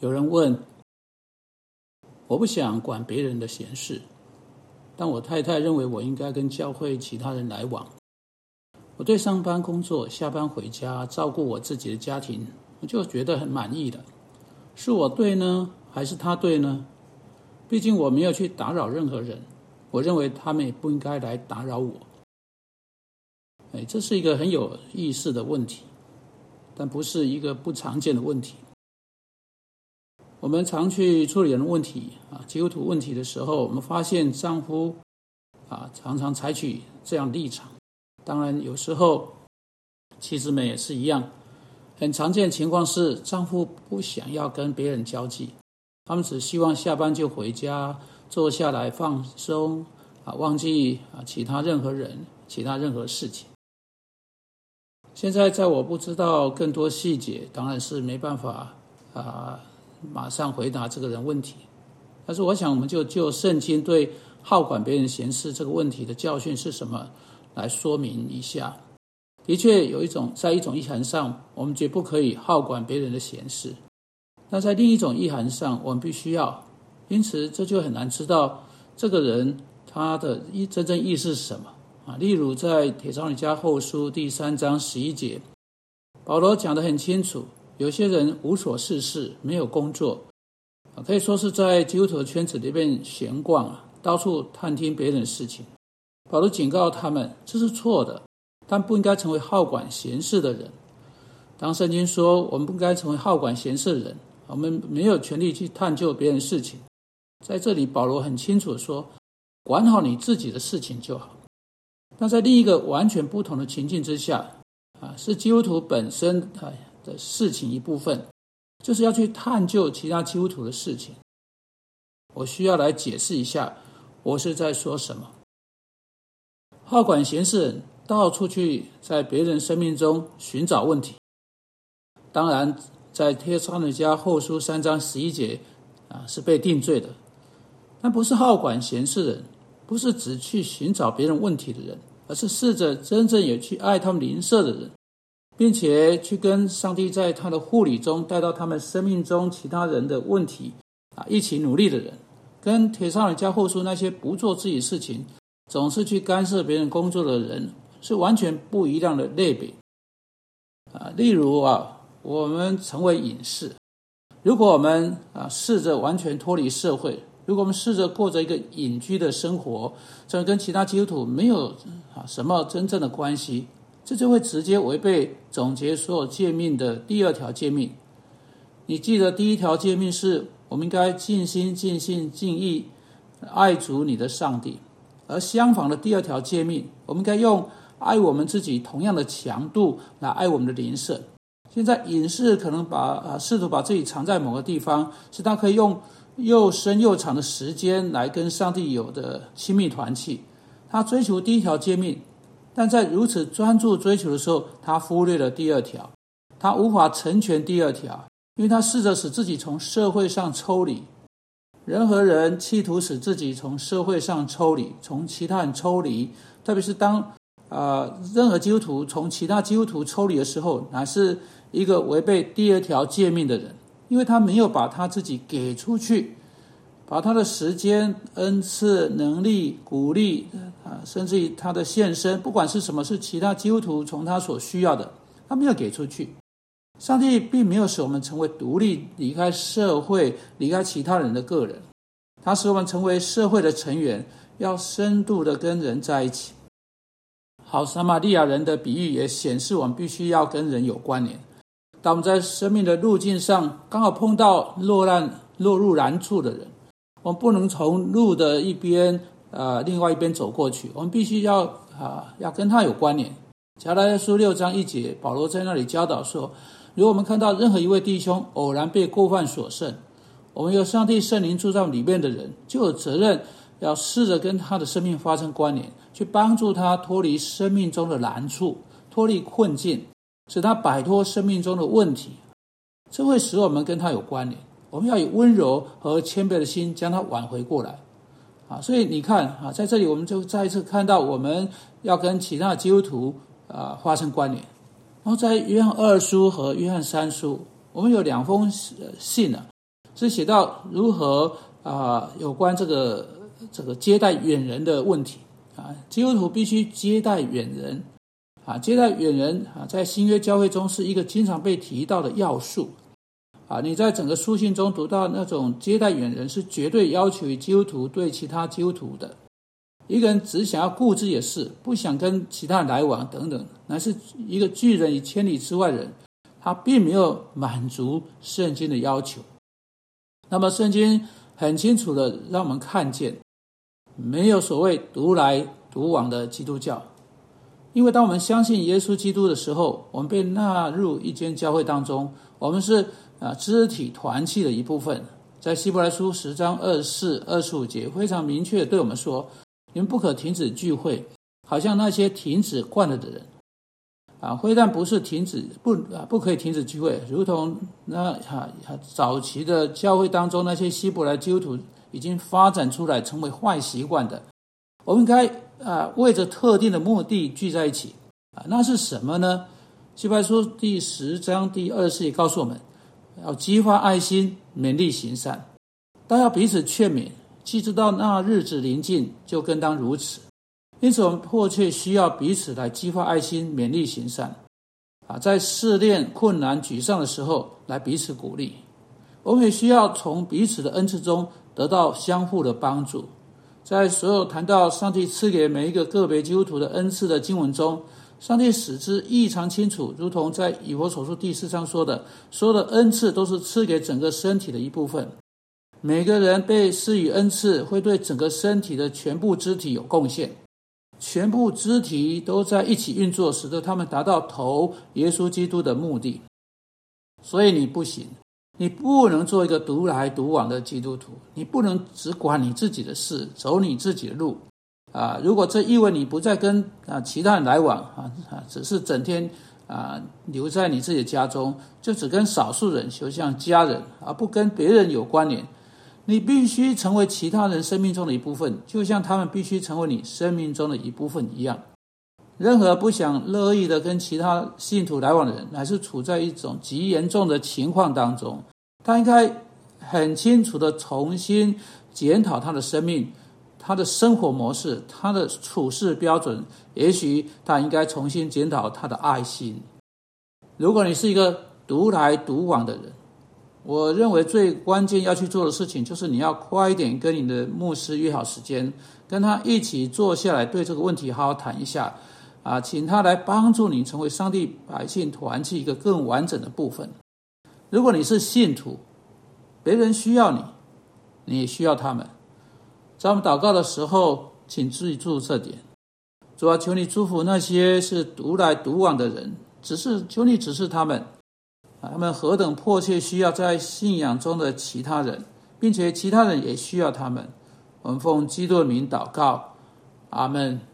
有人问：“我不想管别人的闲事，但我太太认为我应该跟教会其他人来往。我对上班、工作、下班回家、照顾我自己的家庭，我就觉得很满意的。是我对呢，还是他对呢？毕竟我没有去打扰任何人，我认为他们也不应该来打扰我。”哎，这是一个很有意思的问题，但不是一个不常见的问题。我们常去处理人问题啊，基督徒问题的时候，我们发现丈夫啊常常采取这样立场。当然，有时候妻子们也是一样。很常见情况是，丈夫不想要跟别人交际，他们只希望下班就回家，坐下来放松啊，忘记啊其他任何人、其他任何事情。现在在我不知道更多细节，当然是没办法啊。马上回答这个人问题，但是我想，我们就就圣经对好管别人闲事这个问题的教训是什么来说明一下。的确，有一种在一种意涵上，我们绝不可以好管别人的闲事；但在另一种意涵上，我们必须要。因此，这就很难知道这个人他的意真正意思是什么啊。例如，在铁窗里加后书第三章十一节，保罗讲得很清楚。有些人无所事事，没有工作，可以说是在基督徒圈子里面闲逛啊，到处探听别人的事情。保罗警告他们，这是错的，但不应该成为好管闲事的人。当圣经说我们不该成为好管闲事的人，我们没有权利去探究别人的事情。在这里，保罗很清楚地说，管好你自己的事情就好。但在另一个完全不同的情境之下，啊，是基督徒本身啊。的事情一部分，就是要去探究其他基督徒的事情。我需要来解释一下，我是在说什么。好管闲事，到处去在别人生命中寻找问题。当然，在贴上的家后书三章十一节啊，是被定罪的。但不是好管闲事的人，不是只去寻找别人问题的人，而是试着真正也去爱他们邻舍的人。并且去跟上帝在他的护理中带到他们生命中其他人的问题啊，一起努力的人，跟铁上人家后书那些不做自己事情，总是去干涉别人工作的人，是完全不一样的类别啊。例如啊，我们成为隐士，如果我们啊试着完全脱离社会，如果我们试着过着一个隐居的生活，这跟其他基督徒没有啊什么真正的关系。这就会直接违背总结所有诫命的第二条诫命。你记得第一条诫命是我们应该尽心、尽性、尽意爱主你的上帝，而相反的第二条诫命，我们应该用爱我们自己同样的强度来爱我们的邻舍。现在隐士可能把啊试图把自己藏在某个地方，是他可以用又深又长的时间来跟上帝有的亲密团契。他追求第一条诫命。但在如此专注追求的时候，他忽略了第二条，他无法成全第二条，因为他试着使自己从社会上抽离。人和人企图使自己从社会上抽离，从其他人抽离，特别是当啊任何基督徒从其他基督徒抽离的时候，乃是一个违背第二条诫命的人，因为他没有把他自己给出去。把他的时间、恩赐、能力、鼓励啊，甚至于他的献身，不管是什么，是其他基督徒从他所需要的，他没有给出去。上帝并没有使我们成为独立、离开社会、离开其他人的个人，他使我们成为社会的成员，要深度的跟人在一起。好，撒玛利亚人的比喻也显示我们必须要跟人有关联。当我们在生命的路径上刚好碰到落难、落入难处的人。我们不能从路的一边，呃，另外一边走过去。我们必须要啊，要跟他有关联。加拉太书六章一节，保罗在那里教导说：，如果我们看到任何一位弟兄偶然被过犯所胜，我们有上帝圣灵住在里面的人，就有责任要试着跟他的生命发生关联，去帮助他脱离生命中的难处，脱离困境，使他摆脱生命中的问题。这会使我们跟他有关联。我们要以温柔和谦卑的心将它挽回过来，啊，所以你看啊，在这里我们就再一次看到我们要跟其他的基督徒啊发生关联。然后在约翰二书和约翰三书，我们有两封信呢，是写到如何啊有关这个这个接待远人的问题。啊，基督徒必须接待远人。啊，接待远人啊，在新约教会中是一个经常被提到的要素。啊。你在整个书信中读到那种接待远人是绝对要求基督徒对其他基督徒的。一个人只想要顾自己的事，不想跟其他人来往等等，乃是一个拒人于千里之外人。他并没有满足圣经的要求。那么，圣经很清楚的让我们看见，没有所谓独来独往的基督教。因为当我们相信耶稣基督的时候，我们被纳入一间教会当中，我们是啊肢体团契的一部分。在希伯来书十章二四、二十五节非常明确对我们说。你们不可停止聚会，好像那些停止惯了的人，啊，非但不是停止不啊，不可以停止聚会，如同那哈早期的教会当中那些希伯来基督徒已经发展出来成为坏习惯的，我们应该啊为着特定的目的聚在一起啊，那是什么呢？希伯来书第十章第二十也告诉我们，要激发爱心，勉励行善，但要彼此劝勉。既知道那日子临近，就更当如此。因此，我们迫切需要彼此来激发爱心，勉励行善。啊，在试炼、困难、沮丧的时候，来彼此鼓励。我们也需要从彼此的恩赐中得到相互的帮助。在所有谈到上帝赐给每一个个别基督徒的恩赐的经文中，上帝使之异常清楚，如同在以佛所书第四章说的：所有的恩赐都是赐给整个身体的一部分。每个人被施予恩赐，会对整个身体的全部肢体有贡献，全部肢体都在一起运作，使得他们达到头耶稣基督的目的。所以你不行，你不能做一个独来独往的基督徒，你不能只管你自己的事，走你自己的路。啊，如果这意味你不再跟啊其他人来往啊啊，只是整天啊留在你自己家中，就只跟少数人，就像家人，而不跟别人有关联。你必须成为其他人生命中的一部分，就像他们必须成为你生命中的一部分一样。任何不想乐意的跟其他信徒来往的人，乃是处在一种极严重的情况当中。他应该很清楚的重新检讨他的生命、他的生活模式、他的处事标准。也许他应该重新检讨他的爱心。如果你是一个独来独往的人，我认为最关键要去做的事情，就是你要快一点跟你的牧师约好时间，跟他一起坐下来，对这个问题好好谈一下，啊，请他来帮助你成为上帝百姓团契一个更完整的部分。如果你是信徒，别人需要你，你也需要他们。在我们祷告的时候，请注意注这点。主啊，求你祝福那些是独来独往的人，只是求你指示他们。他们何等迫切需要在信仰中的其他人，并且其他人也需要他们。我们奉基督的名祷告，阿门。